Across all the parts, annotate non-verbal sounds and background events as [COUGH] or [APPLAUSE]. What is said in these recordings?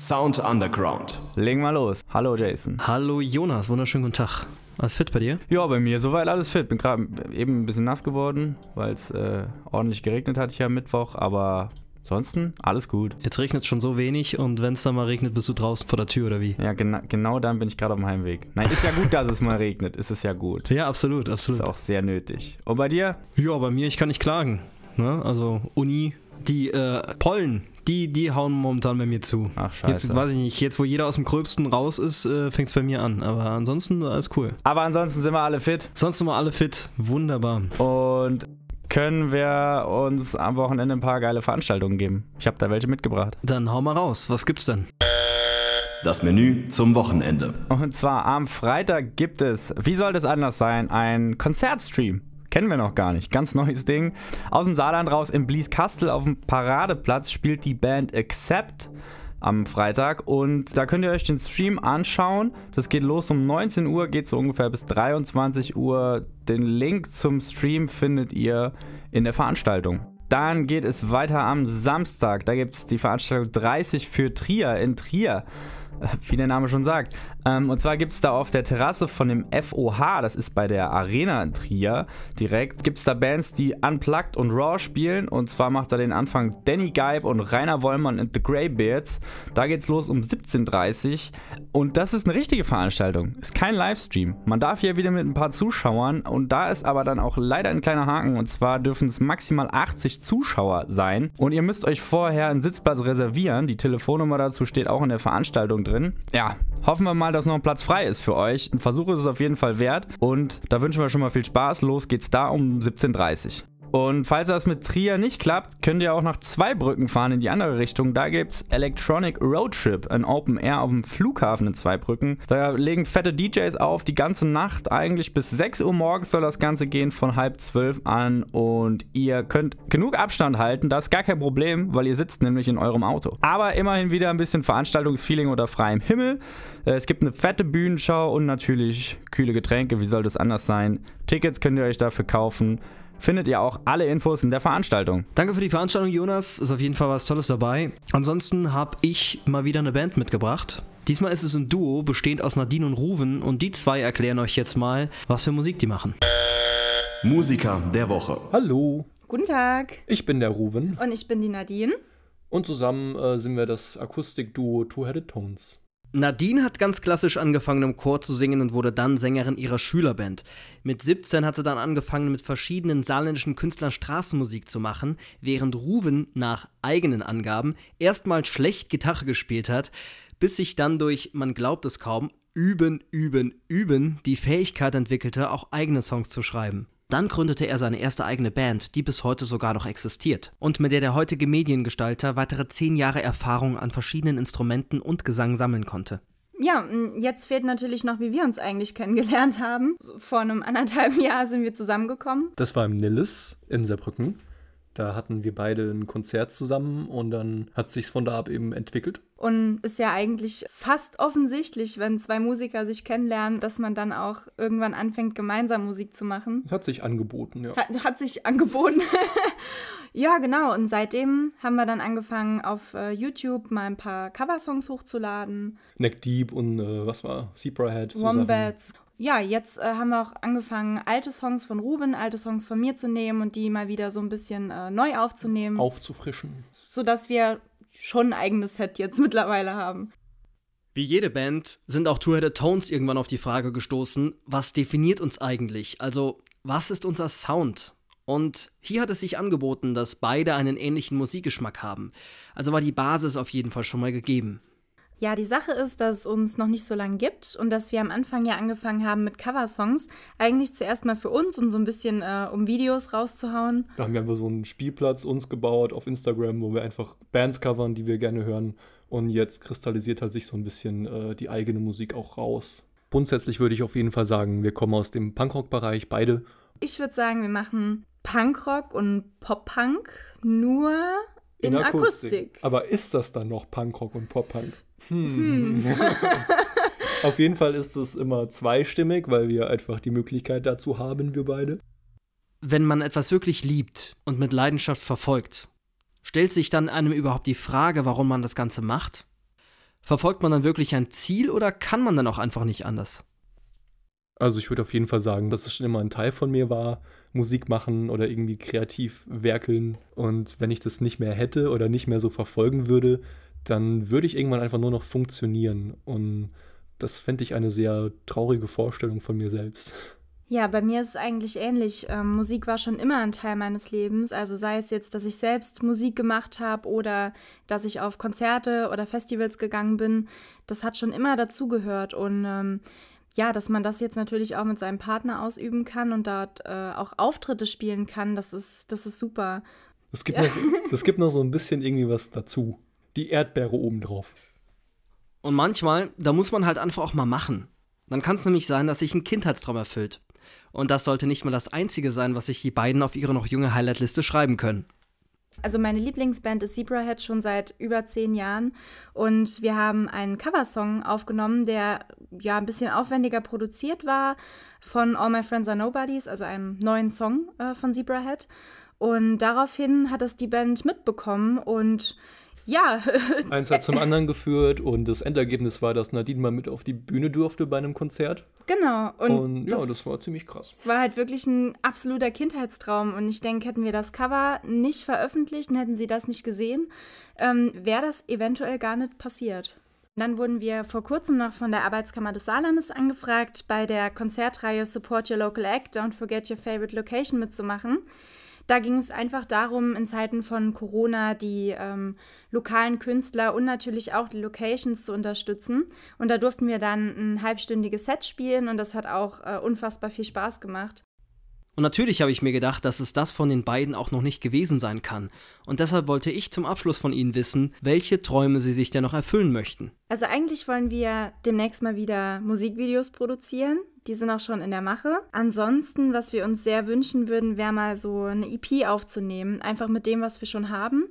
Sound Underground. Legen wir los. Hallo Jason. Hallo Jonas, wunderschönen guten Tag. Alles fit bei dir? Ja, bei mir soweit alles fit. Bin gerade eben ein bisschen nass geworden, weil es äh, ordentlich geregnet hat hier am Mittwoch, aber ansonsten alles gut. Jetzt regnet es schon so wenig und wenn es dann mal regnet, bist du draußen vor der Tür oder wie? Ja, gena genau dann bin ich gerade auf dem Heimweg. Nein, ist ja gut, dass es mal regnet. Ist es ja gut. Ja, absolut, absolut. Ist auch sehr nötig. Und bei dir? Ja, bei mir, ich kann nicht klagen. Ne? Also Uni, die äh, Pollen, die, die hauen momentan bei mir zu. Ach, scheiße. Jetzt weiß ich nicht, jetzt wo jeder aus dem Gröbsten raus ist, äh, fängt es bei mir an. Aber ansonsten alles cool. Aber ansonsten sind wir alle fit. Sonst sind wir alle fit. Wunderbar. Und können wir uns am Wochenende ein paar geile Veranstaltungen geben. Ich habe da welche mitgebracht. Dann hau mal raus. Was gibt's denn? Das Menü zum Wochenende. Und zwar am Freitag gibt es, wie soll das anders sein, ein Konzertstream. Kennen wir noch gar nicht. Ganz neues Ding. Aus dem Saarland raus im Blieskastel auf dem Paradeplatz spielt die Band Accept am Freitag und da könnt ihr euch den Stream anschauen. Das geht los um 19 Uhr, geht so ungefähr bis 23 Uhr. Den Link zum Stream findet ihr in der Veranstaltung. Dann geht es weiter am Samstag. Da gibt es die Veranstaltung 30 für Trier in Trier wie der Name schon sagt. Ähm, und zwar gibt es da auf der Terrasse von dem FOH, das ist bei der Arena in Trier direkt, gibt es da Bands, die Unplugged und Raw spielen. Und zwar macht da den Anfang Danny Geib und Rainer Wollmann and the Greybeards. Da geht's los um 17.30 Uhr. Und das ist eine richtige Veranstaltung. Ist kein Livestream. Man darf hier wieder mit ein paar Zuschauern. Und da ist aber dann auch leider ein kleiner Haken. Und zwar dürfen es maximal 80 Zuschauer sein. Und ihr müsst euch vorher einen Sitzplatz reservieren. Die Telefonnummer dazu steht auch in der Veranstaltung drin. Ja, hoffen wir mal, dass noch ein Platz frei ist für euch. Ein Versuch ist es auf jeden Fall wert. Und da wünschen wir schon mal viel Spaß. Los geht's da um 17.30 Uhr. Und falls das mit Trier nicht klappt, könnt ihr auch nach Zweibrücken fahren in die andere Richtung. Da gibt es Electronic Road Trip, ein Open Air auf dem Flughafen in Zweibrücken. Da legen fette DJs auf, die ganze Nacht. Eigentlich bis 6 Uhr morgens soll das Ganze gehen, von halb zwölf an. Und ihr könnt genug Abstand halten, das ist gar kein Problem, weil ihr sitzt nämlich in eurem Auto. Aber immerhin wieder ein bisschen Veranstaltungsfeeling unter freiem Himmel. Äh, Es gibt eine fette Bühnenschau und natürlich kühle Getränke. Wie soll das anders sein? Tickets könnt ihr euch dafür kaufen findet ihr auch alle Infos in der Veranstaltung. Danke für die Veranstaltung, Jonas. Ist auf jeden Fall was Tolles dabei. Ansonsten habe ich mal wieder eine Band mitgebracht. Diesmal ist es ein Duo, bestehend aus Nadine und Ruven. Und die zwei erklären euch jetzt mal, was für Musik die machen. Musiker der Woche. Hallo, Guten Tag. ich bin der Ruven Und ich bin die Nadine. und zusammen äh, sind wir das Akustikduo Two-Headed Tones. Nadine hat ganz klassisch angefangen im Chor zu singen und wurde dann Sängerin ihrer Schülerband. Mit 17 hat sie dann angefangen mit verschiedenen saarländischen Künstlern Straßenmusik zu machen, während Ruven nach eigenen Angaben erstmal schlecht Gitarre gespielt hat, bis sich dann durch, man glaubt es kaum, üben, üben, üben die Fähigkeit entwickelte, auch eigene Songs zu schreiben. Dann gründete er seine erste eigene Band, die bis heute sogar noch existiert und mit der der heutige Mediengestalter weitere zehn Jahre Erfahrung an verschiedenen Instrumenten und Gesang sammeln konnte. Ja, jetzt fehlt natürlich noch, wie wir uns eigentlich kennengelernt haben. Vor einem anderthalb Jahr sind wir zusammengekommen. Das war im Nilles in Saarbrücken. Da hatten wir beide ein Konzert zusammen und dann hat sich's von da ab eben entwickelt. Und ist ja eigentlich fast offensichtlich, wenn zwei Musiker sich kennenlernen, dass man dann auch irgendwann anfängt, gemeinsam Musik zu machen. Hat sich angeboten, ja. Hat, hat sich angeboten. [LAUGHS] ja, genau. Und seitdem haben wir dann angefangen, auf äh, YouTube mal ein paar Coversongs hochzuladen. Neck Deep und äh, was war? Zebrahead. so Sachen. Wombats. Ja, jetzt äh, haben wir auch angefangen, alte Songs von Ruben, alte Songs von mir zu nehmen und die mal wieder so ein bisschen äh, neu aufzunehmen, Aufzufrischen. sodass wir schon ein eigenes Set jetzt [LAUGHS] mittlerweile haben. Wie jede Band sind auch Two-Headed Tones irgendwann auf die Frage gestoßen, was definiert uns eigentlich? Also, was ist unser Sound? Und hier hat es sich angeboten, dass beide einen ähnlichen Musikgeschmack haben. Also war die Basis auf jeden Fall schon mal gegeben. Ja, die Sache ist, dass es uns noch nicht so lange gibt und dass wir am Anfang ja angefangen haben mit Coversongs. Eigentlich zuerst mal für uns und so ein bisschen, äh, um Videos rauszuhauen. Da haben wir einfach so einen Spielplatz uns gebaut auf Instagram, wo wir einfach Bands covern, die wir gerne hören. Und jetzt kristallisiert halt sich so ein bisschen äh, die eigene Musik auch raus. Grundsätzlich würde ich auf jeden Fall sagen, wir kommen aus dem Punkrock-Bereich, beide. Ich würde sagen, wir machen Punkrock und Pop-Punk nur in, Akustik. Aber ist das dann noch Punkrock und Pop-Punk? Hm. [LAUGHS] Auf jeden Fall ist es immer zweistimmig, weil wir einfach die Möglichkeit dazu haben, wir beide. Wenn man etwas wirklich liebt und mit Leidenschaft verfolgt, stellt sich dann einem überhaupt die Frage, warum man das Ganze macht? Verfolgt man dann wirklich ein Ziel oder kann man dann auch einfach nicht anders? Also ich würde auf jeden Fall sagen, dass es schon immer ein Teil von mir war, Musik machen oder irgendwie kreativ werkeln. Und wenn ich das nicht mehr hätte oder nicht mehr so verfolgen würde, dann würde ich irgendwann einfach nur noch funktionieren. Und das fände ich eine sehr traurige Vorstellung von mir selbst. Ja, bei mir ist es eigentlich ähnlich. Ähm, Musik war schon immer ein Teil meines Lebens. Also sei es jetzt, dass ich selbst Musik gemacht habe oder dass ich auf Konzerte oder Festivals gegangen bin. Das hat schon immer dazugehört. Und ähm, ja, dass man das jetzt natürlich auch mit seinem Partner ausüben kann und dort äh, auch Auftritte spielen kann, das ist, das ist super. Das gibt, ja. noch, so, [LAUGHS] das gibt noch so ein bisschen irgendwie was dazu. Die Erdbeere obendrauf. Und manchmal, da muss man halt einfach auch mal machen. Dann kann es nämlich sein, dass sich ein Kindheitstraum erfüllt. Und das sollte nicht mal das Einzige sein, was sich die beiden auf ihre noch junge Highlightliste schreiben können. Also meine Lieblingsband ist Zebrahead schon seit über zehn Jahren und wir haben einen Coversong aufgenommen, der ja ein bisschen aufwendiger produziert war von All My Friends Are Nobodies, also einem neuen Song äh, von Zebrahead. Und daraufhin hat es die Band mitbekommen und ja. [LAUGHS] Eins hat zum anderen geführt und das Endergebnis war, dass Nadine mal mit auf die Bühne durfte bei einem Konzert. Genau. Und, und ja, das, das, war ziemlich krass. War halt wirklich ein absoluter Kindheitstraum. Und ich denke, hätten wir das Cover nicht veröffentlicht und hätten sie das nicht gesehen, ähm, wäre das eventuell gar nicht passiert. Dann wurden wir vor kurzem noch von der Arbeitskammer des Saarlandes angefragt, bei der Konzertreihe Support Your Local Act, Don't Forget Your Favorite Location mitzumachen. Da ging es einfach darum, in Zeiten von Corona die ähm, lokalen Künstler und natürlich auch die Locations zu unterstützen. Und da durften wir dann ein halbstündiges Set spielen und das hat auch äh, unfassbar viel Spaß gemacht. Und natürlich habe ich mir gedacht, dass es das von den beiden auch noch nicht gewesen sein kann. Und deshalb wollte ich zum Abschluss von Ihnen wissen, welche Träume Sie sich denn noch erfüllen möchten. Also eigentlich wollen wir demnächst mal wieder Musikvideos produzieren. Die sind auch schon in der Mache. Ansonsten, was wir uns sehr wünschen würden, wäre mal so eine EP aufzunehmen. Einfach mit dem, was wir schon haben.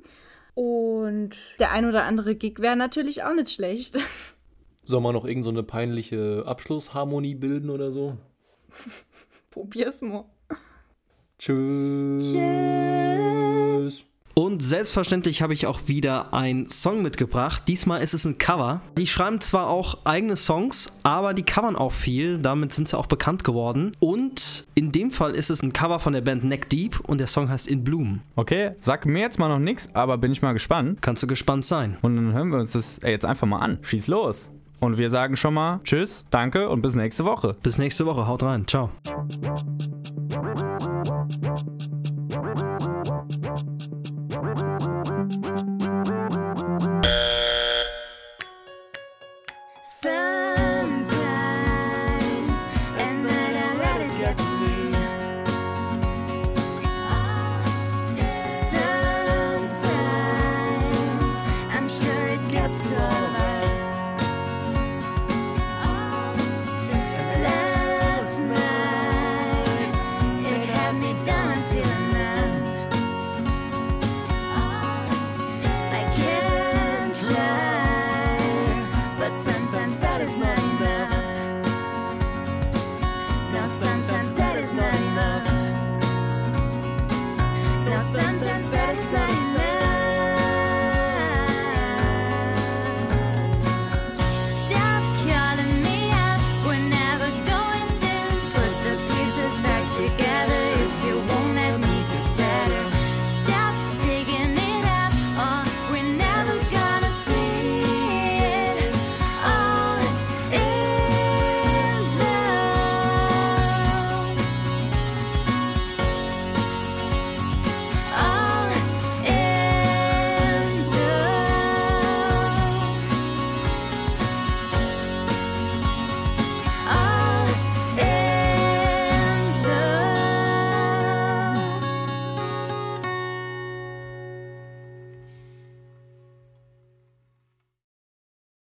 Und der ein oder andere Gig wäre natürlich auch nicht schlecht. [LAUGHS] Soll man noch irgendeine so peinliche Abschlussharmonie bilden oder so? Probier's mal. Tschüss. Tschüss. Und selbstverständlich habe ich auch wieder einen Song mitgebracht. Diesmal ist es ein Cover. Die schreiben zwar auch eigene Songs, aber die covern auch viel. Damit sind sie auch bekannt geworden. Und in dem Fall ist es ein Cover von der Band Neck Deep und der Song heißt In Bloom. Okay, sag mir jetzt mal noch nichts, aber bin ich mal gespannt. Kannst du gespannt sein. Und dann hören wir uns das jetzt einfach mal an. Schieß los. Und wir sagen schon mal Tschüss, danke und bis nächste Woche. Bis nächste Woche. Haut rein. Ciao. Sound